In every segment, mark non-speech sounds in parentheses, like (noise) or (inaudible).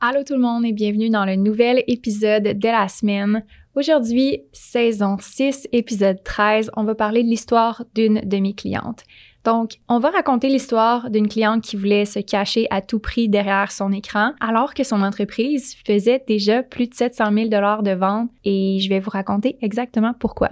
Allô tout le monde et bienvenue dans le nouvel épisode de la semaine. Aujourd'hui, saison 6, épisode 13, on va parler de l'histoire d'une de mes clientes. Donc, on va raconter l'histoire d'une cliente qui voulait se cacher à tout prix derrière son écran alors que son entreprise faisait déjà plus de 700 000 dollars de vente et je vais vous raconter exactement pourquoi.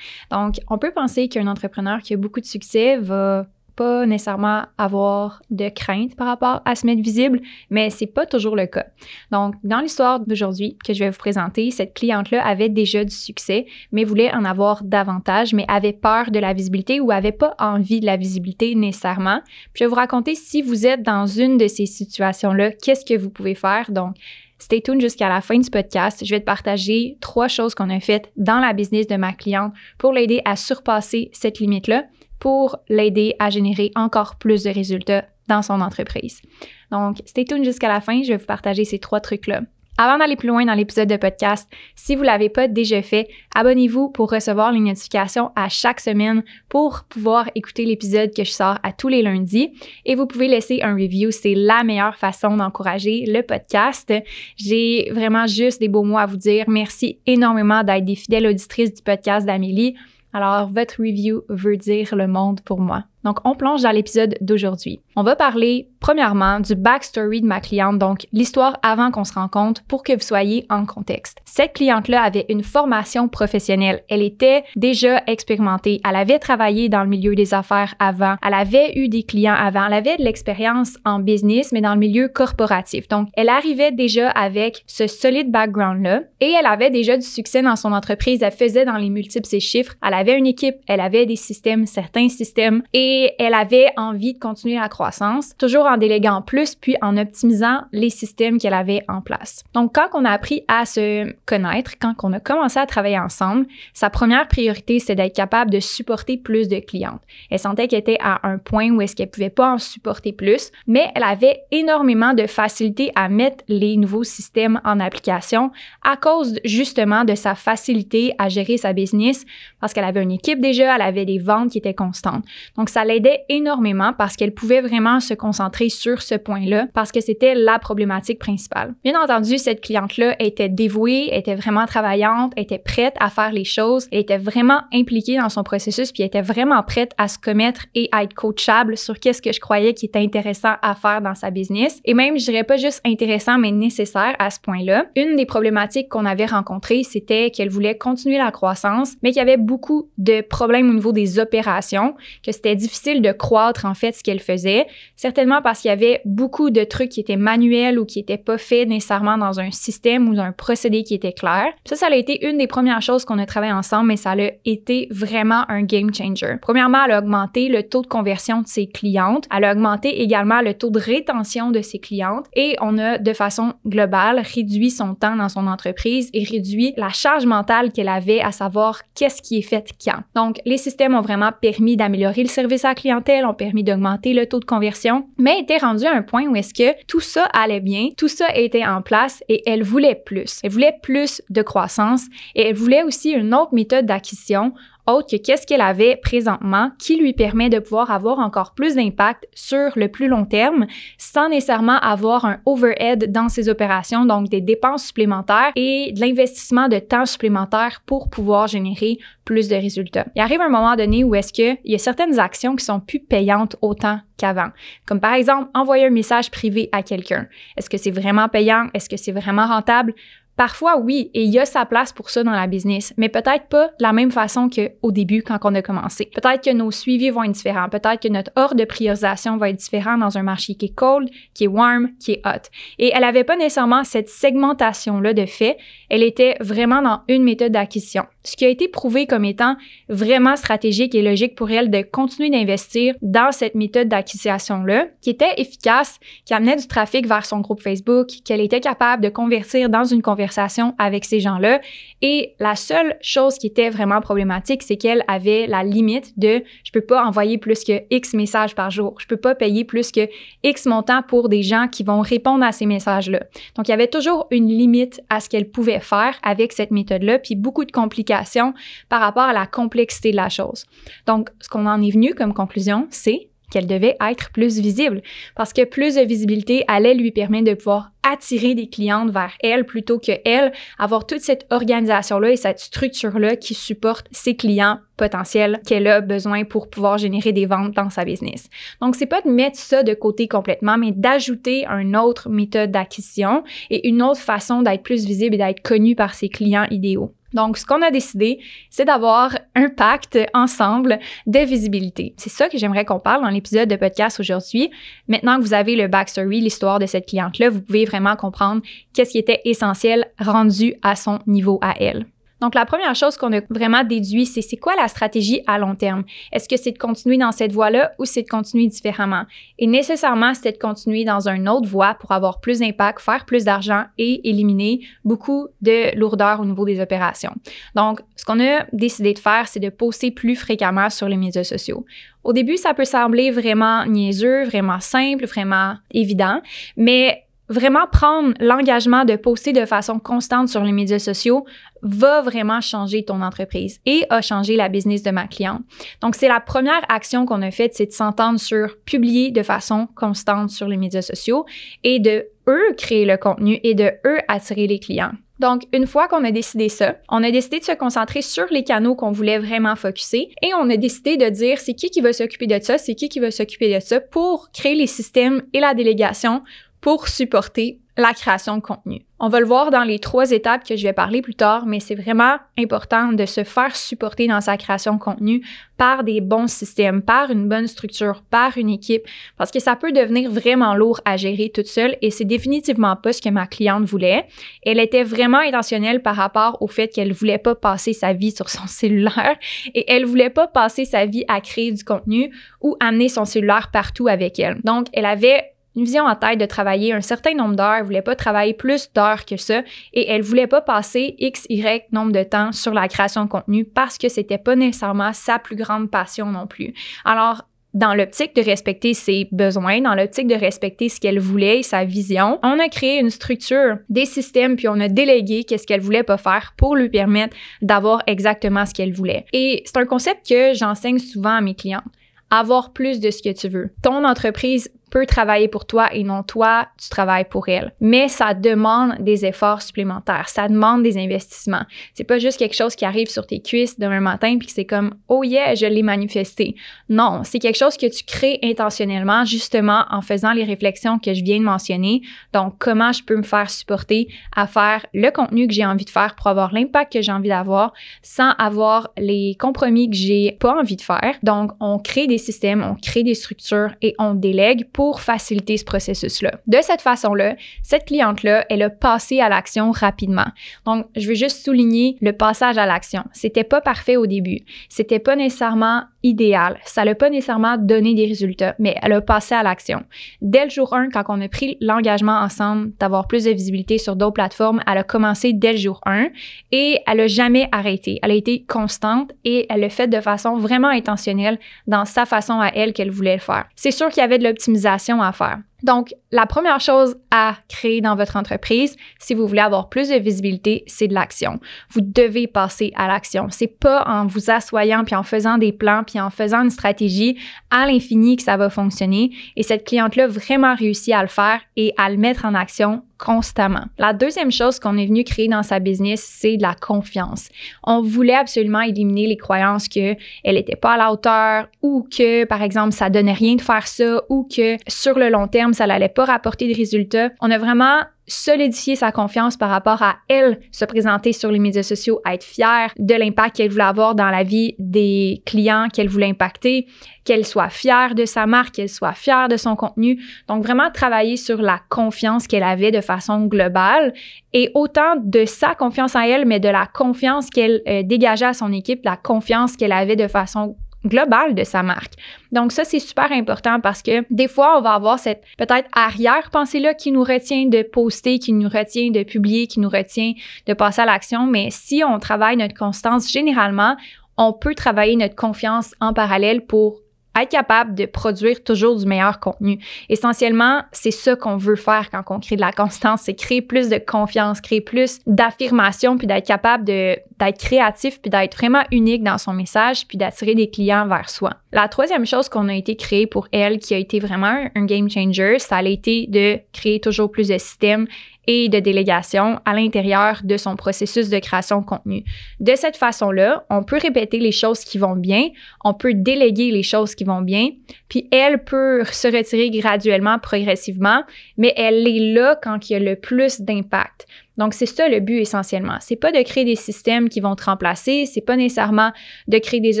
Donc, on peut penser qu'un entrepreneur qui a beaucoup de succès va pas nécessairement avoir de crainte par rapport à se mettre visible, mais c'est pas toujours le cas. Donc, dans l'histoire d'aujourd'hui que je vais vous présenter, cette cliente-là avait déjà du succès, mais voulait en avoir davantage, mais avait peur de la visibilité ou avait pas envie de la visibilité nécessairement. Puis je vais vous raconter si vous êtes dans une de ces situations-là, qu'est-ce que vous pouvez faire? Donc, Stay tuned jusqu'à la fin du podcast. Je vais te partager trois choses qu'on a faites dans la business de ma cliente pour l'aider à surpasser cette limite-là pour l'aider à générer encore plus de résultats dans son entreprise. Donc, stay tuned jusqu'à la fin, je vais vous partager ces trois trucs-là. Avant d'aller plus loin dans l'épisode de podcast, si vous ne l'avez pas déjà fait, abonnez-vous pour recevoir les notifications à chaque semaine pour pouvoir écouter l'épisode que je sors à tous les lundis. Et vous pouvez laisser un review, c'est la meilleure façon d'encourager le podcast. J'ai vraiment juste des beaux mots à vous dire. Merci énormément d'être des fidèles auditrices du podcast d'Amélie. Alors, votre review veut dire le monde pour moi. Donc, on plonge dans l'épisode d'aujourd'hui. On va parler premièrement du backstory de ma cliente, donc l'histoire avant qu'on se rencontre pour que vous soyez en contexte. Cette cliente-là avait une formation professionnelle. Elle était déjà expérimentée. Elle avait travaillé dans le milieu des affaires avant. Elle avait eu des clients avant. Elle avait de l'expérience en business, mais dans le milieu corporatif. Donc, elle arrivait déjà avec ce solide background-là et elle avait déjà du succès dans son entreprise. Elle faisait dans les multiples ses chiffres. Elle avait une équipe, elle avait des systèmes, certains systèmes et elle avait envie de continuer la croissance, toujours en déléguant plus puis en optimisant les systèmes qu'elle avait en place. Donc, quand on a appris à se connaître, quand on a commencé à travailler ensemble, sa première priorité, c'est d'être capable de supporter plus de clientes. Elle sentait qu'elle était à un point où est-ce qu'elle pouvait pas en supporter plus, mais elle avait énormément de facilité à mettre les nouveaux systèmes en application à cause justement de sa facilité à gérer sa business parce qu'elle avait une équipe déjà, elle avait des ventes qui étaient constantes. Donc, ça l'aidait énormément parce qu'elle pouvait vraiment se concentrer sur ce point-là parce que c'était la problématique principale. Bien entendu, cette cliente-là était dévouée, était vraiment travaillante, était prête à faire les choses, elle était vraiment impliquée dans son processus puis était vraiment prête à se commettre et à être coachable sur qu'est-ce que je croyais qui était intéressant à faire dans sa business et même je dirais pas juste intéressant mais nécessaire à ce point-là. Une des problématiques qu'on avait rencontrées, c'était qu'elle voulait continuer la croissance mais qu'il y avait beaucoup de problèmes au niveau des opérations, que c'était difficile difficile de croître en fait ce qu'elle faisait, certainement parce qu'il y avait beaucoup de trucs qui étaient manuels ou qui n'étaient pas faits nécessairement dans un système ou un procédé qui était clair. Ça, ça a été une des premières choses qu'on a travaillé ensemble, mais ça a été vraiment un game changer. Premièrement, elle a augmenté le taux de conversion de ses clientes, elle a augmenté également le taux de rétention de ses clientes et on a de façon globale réduit son temps dans son entreprise et réduit la charge mentale qu'elle avait à savoir qu'est-ce qui est fait quand. Donc, les systèmes ont vraiment permis d'améliorer le service sa clientèle, ont permis d'augmenter le taux de conversion, mais était rendue à un point où est-ce que tout ça allait bien, tout ça était en place et elle voulait plus. Elle voulait plus de croissance et elle voulait aussi une autre méthode d'acquisition autre que qu'est-ce qu'elle avait présentement qui lui permet de pouvoir avoir encore plus d'impact sur le plus long terme sans nécessairement avoir un overhead dans ses opérations, donc des dépenses supplémentaires et de l'investissement de temps supplémentaire pour pouvoir générer plus de résultats. Il arrive un moment donné où est-ce qu'il y a certaines actions qui sont plus payantes autant qu'avant. Comme par exemple, envoyer un message privé à quelqu'un. Est-ce que c'est vraiment payant? Est-ce que c'est vraiment rentable? Parfois, oui, et il y a sa place pour ça dans la business, mais peut-être pas de la même façon qu'au début quand on a commencé. Peut-être que nos suivis vont être différents. Peut-être que notre ordre de priorisation va être différent dans un marché qui est cold, qui est warm, qui est hot. Et elle avait pas nécessairement cette segmentation-là de fait. Elle était vraiment dans une méthode d'acquisition. Ce qui a été prouvé comme étant vraiment stratégique et logique pour elle de continuer d'investir dans cette méthode d'acquisition-là, qui était efficace, qui amenait du trafic vers son groupe Facebook, qu'elle était capable de convertir dans une conversation avec ces gens-là. Et la seule chose qui était vraiment problématique, c'est qu'elle avait la limite de je peux pas envoyer plus que X messages par jour. Je peux pas payer plus que X montant pour des gens qui vont répondre à ces messages-là. Donc, il y avait toujours une limite à ce qu'elle pouvait faire avec cette méthode-là, puis beaucoup de complications par rapport à la complexité de la chose. Donc, ce qu'on en est venu comme conclusion, c'est qu'elle devait être plus visible parce que plus de visibilité allait lui permettre de pouvoir attirer des clientes vers elle plutôt que elle avoir toute cette organisation-là et cette structure-là qui supporte ses clients potentiels qu'elle a besoin pour pouvoir générer des ventes dans sa business. Donc, c'est pas de mettre ça de côté complètement, mais d'ajouter une autre méthode d'acquisition et une autre façon d'être plus visible et d'être connue par ses clients idéaux. Donc, ce qu'on a décidé, c'est d'avoir un pacte ensemble de visibilité. C'est ça que j'aimerais qu'on parle dans l'épisode de podcast aujourd'hui. Maintenant que vous avez le backstory, l'histoire de cette cliente-là, vous pouvez vraiment comprendre qu'est-ce qui était essentiel rendu à son niveau à elle. Donc, la première chose qu'on a vraiment déduit, c'est c'est quoi la stratégie à long terme? Est-ce que c'est de continuer dans cette voie-là ou c'est de continuer différemment? Et nécessairement, c'est de continuer dans une autre voie pour avoir plus d'impact, faire plus d'argent et éliminer beaucoup de lourdeur au niveau des opérations. Donc, ce qu'on a décidé de faire, c'est de poster plus fréquemment sur les médias sociaux. Au début, ça peut sembler vraiment niaiseux, vraiment simple, vraiment évident, mais vraiment prendre l'engagement de poster de façon constante sur les médias sociaux va vraiment changer ton entreprise et a changé la business de ma cliente. Donc, c'est la première action qu'on a faite, c'est de s'entendre sur publier de façon constante sur les médias sociaux et de eux créer le contenu et de eux attirer les clients. Donc, une fois qu'on a décidé ça, on a décidé de se concentrer sur les canaux qu'on voulait vraiment focuser et on a décidé de dire c'est qui qui va s'occuper de ça, c'est qui qui va s'occuper de ça pour créer les systèmes et la délégation pour supporter la création de contenu. On va le voir dans les trois étapes que je vais parler plus tard, mais c'est vraiment important de se faire supporter dans sa création de contenu par des bons systèmes, par une bonne structure, par une équipe, parce que ça peut devenir vraiment lourd à gérer toute seule et c'est définitivement pas ce que ma cliente voulait. Elle était vraiment intentionnelle par rapport au fait qu'elle voulait pas passer sa vie sur son cellulaire et elle voulait pas passer sa vie à créer du contenu ou amener son cellulaire partout avec elle. Donc, elle avait une vision en tête de travailler un certain nombre d'heures. Elle voulait pas travailler plus d'heures que ça et elle voulait pas passer X, Y nombre de temps sur la création de contenu parce que c'était pas nécessairement sa plus grande passion non plus. Alors, dans l'optique de respecter ses besoins, dans l'optique de respecter ce qu'elle voulait sa vision, on a créé une structure, des systèmes, puis on a délégué qu'est-ce qu'elle voulait pas faire pour lui permettre d'avoir exactement ce qu'elle voulait. Et c'est un concept que j'enseigne souvent à mes clientes avoir plus de ce que tu veux. Ton entreprise peut travailler pour toi et non toi, tu travailles pour elle. Mais ça demande des efforts supplémentaires, ça demande des investissements. C'est pas juste quelque chose qui arrive sur tes cuisses demain matin puis que c'est comme oh yeah, je l'ai manifesté. Non, c'est quelque chose que tu crées intentionnellement justement en faisant les réflexions que je viens de mentionner. Donc comment je peux me faire supporter à faire le contenu que j'ai envie de faire pour avoir l'impact que j'ai envie d'avoir sans avoir les compromis que j'ai pas envie de faire. Donc on crée des systèmes, on crée des structures et on délègue pour faciliter ce processus-là. De cette façon-là, cette cliente-là, elle a passé à l'action rapidement. Donc, je veux juste souligner le passage à l'action. C'était pas parfait au début. C'était pas nécessairement idéal. Ça l'a pas nécessairement donné des résultats, mais elle a passé à l'action. Dès le jour 1, quand on a pris l'engagement ensemble d'avoir plus de visibilité sur d'autres plateformes, elle a commencé dès le jour 1 et elle a jamais arrêté. Elle a été constante et elle l'a fait de façon vraiment intentionnelle dans sa façon à elle qu'elle voulait le faire. C'est sûr qu'il y avait de l'optimisation à faire. Donc, la première chose à créer dans votre entreprise, si vous voulez avoir plus de visibilité, c'est de l'action. Vous devez passer à l'action. C'est pas en vous assoyant puis en faisant des plans puis en faisant une stratégie à l'infini que ça va fonctionner. Et cette cliente-là vraiment réussi à le faire et à le mettre en action constamment. La deuxième chose qu'on est venu créer dans sa business, c'est de la confiance. On voulait absolument éliminer les croyances que elle n'était pas à la hauteur ou que, par exemple, ça donnait rien de faire ça ou que sur le long terme, ça n'allait pas rapporter de résultats. On a vraiment solidifier sa confiance par rapport à elle, se présenter sur les médias sociaux, être fière de l'impact qu'elle voulait avoir dans la vie des clients qu'elle voulait impacter, qu'elle soit fière de sa marque, qu'elle soit fière de son contenu. Donc vraiment travailler sur la confiance qu'elle avait de façon globale et autant de sa confiance en elle, mais de la confiance qu'elle euh, dégageait à son équipe, la confiance qu'elle avait de façon globale de sa marque. Donc ça, c'est super important parce que des fois, on va avoir cette peut-être arrière-pensée-là qui nous retient de poster, qui nous retient de publier, qui nous retient de passer à l'action. Mais si on travaille notre constance, généralement, on peut travailler notre confiance en parallèle pour être capable de produire toujours du meilleur contenu. Essentiellement, c'est ça qu'on veut faire quand on crée de la constance, c'est créer plus de confiance, créer plus d'affirmation, puis d'être capable d'être créatif, puis d'être vraiment unique dans son message, puis d'attirer des clients vers soi. La troisième chose qu'on a été créée pour elle, qui a été vraiment un game changer, ça a été de créer toujours plus de systèmes et de délégation à l'intérieur de son processus de création de contenu. De cette façon-là, on peut répéter les choses qui vont bien, on peut déléguer les choses qui vont bien, puis elle peut se retirer graduellement, progressivement, mais elle est là quand il y a le plus d'impact. Donc, c'est ça le but essentiellement. C'est pas de créer des systèmes qui vont te remplacer, c'est pas nécessairement de créer des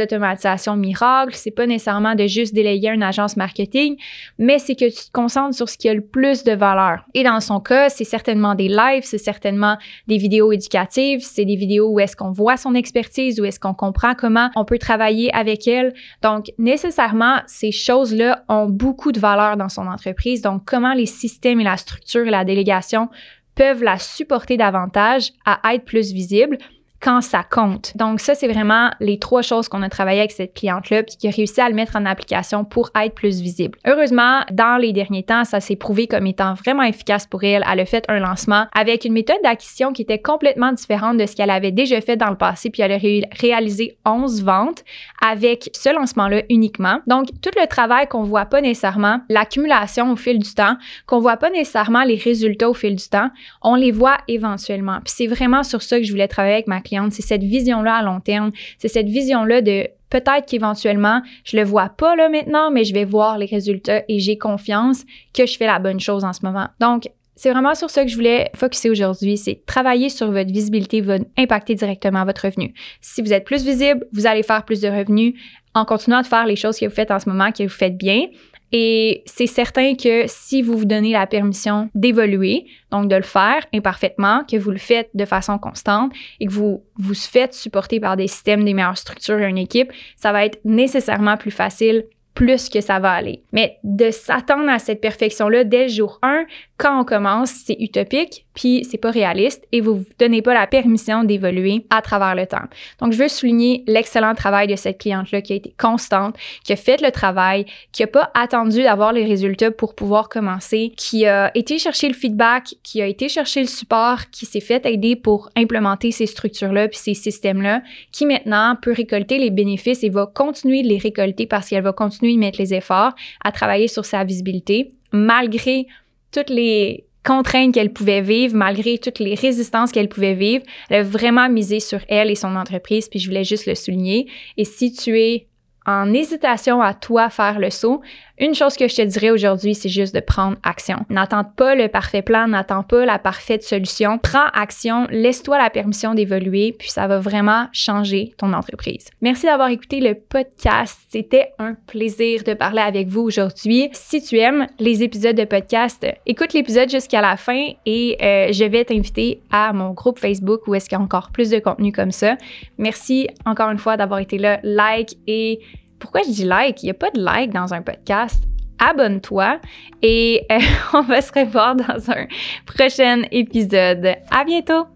automatisations miracles, c'est pas nécessairement de juste déléguer une agence marketing, mais c'est que tu te concentres sur ce qui a le plus de valeur. Et dans son cas, c'est certainement des lives, c'est certainement des vidéos éducatives, c'est des vidéos où est-ce qu'on voit son expertise, où est-ce qu'on comprend comment on peut travailler avec elle. Donc, nécessairement, ces choses-là ont beaucoup de valeur dans son entreprise. Donc, comment les systèmes et la structure et la délégation peuvent la supporter davantage à être plus visible quand ça compte. Donc ça, c'est vraiment les trois choses qu'on a travaillé avec cette cliente-là, puis qui a réussi à le mettre en application pour être plus visible. Heureusement, dans les derniers temps, ça s'est prouvé comme étant vraiment efficace pour elle. Elle a fait un lancement avec une méthode d'acquisition qui était complètement différente de ce qu'elle avait déjà fait dans le passé, puis elle a réalisé 11 ventes avec ce lancement-là uniquement. Donc, tout le travail qu'on voit pas nécessairement, l'accumulation au fil du temps, qu'on voit pas nécessairement les résultats au fil du temps, on les voit éventuellement. Puis c'est vraiment sur ça que je voulais travailler avec ma cliente, c'est cette vision-là à long terme, c'est cette vision-là de peut-être qu'éventuellement, je le vois pas là maintenant, mais je vais voir les résultats et j'ai confiance que je fais la bonne chose en ce moment. Donc, c'est vraiment sur ça que je voulais focuser aujourd'hui, c'est travailler sur votre visibilité va impacter directement votre revenu. Si vous êtes plus visible, vous allez faire plus de revenus en continuant de faire les choses que vous faites en ce moment, que vous faites bien. Et c'est certain que si vous vous donnez la permission d'évoluer, donc de le faire imparfaitement, que vous le faites de façon constante et que vous vous faites supporter par des systèmes, des meilleures structures et une équipe, ça va être nécessairement plus facile plus que ça va aller. Mais de s'attendre à cette perfection-là dès le jour 1, quand on commence, c'est utopique, puis c'est pas réaliste et vous vous donnez pas la permission d'évoluer à travers le temps. Donc, je veux souligner l'excellent travail de cette cliente-là qui a été constante, qui a fait le travail, qui a pas attendu d'avoir les résultats pour pouvoir commencer, qui a été chercher le feedback, qui a été chercher le support, qui s'est fait aider pour implémenter ces structures-là puis ces systèmes-là, qui maintenant peut récolter les bénéfices et va continuer de les récolter parce qu'elle va continuer de mettre les efforts à travailler sur sa visibilité malgré toutes les contraintes qu'elle pouvait vivre, malgré toutes les résistances qu'elle pouvait vivre. Elle a vraiment misé sur elle et son entreprise, puis je voulais juste le souligner. Et si tu es en hésitation à toi faire le saut, une chose que je te dirais aujourd'hui, c'est juste de prendre action. N'attends pas le parfait plan, n'attends pas la parfaite solution. Prends action, laisse-toi la permission d'évoluer, puis ça va vraiment changer ton entreprise. Merci d'avoir écouté le podcast. C'était un plaisir de parler avec vous aujourd'hui. Si tu aimes les épisodes de podcast, écoute l'épisode jusqu'à la fin et euh, je vais t'inviter à mon groupe Facebook où est-ce qu'il y a encore plus de contenu comme ça. Merci encore une fois d'avoir été là. Like et pourquoi je dis like? Il n'y a pas de like dans un podcast. Abonne-toi et euh, (laughs) on va se revoir dans un prochain épisode. À bientôt!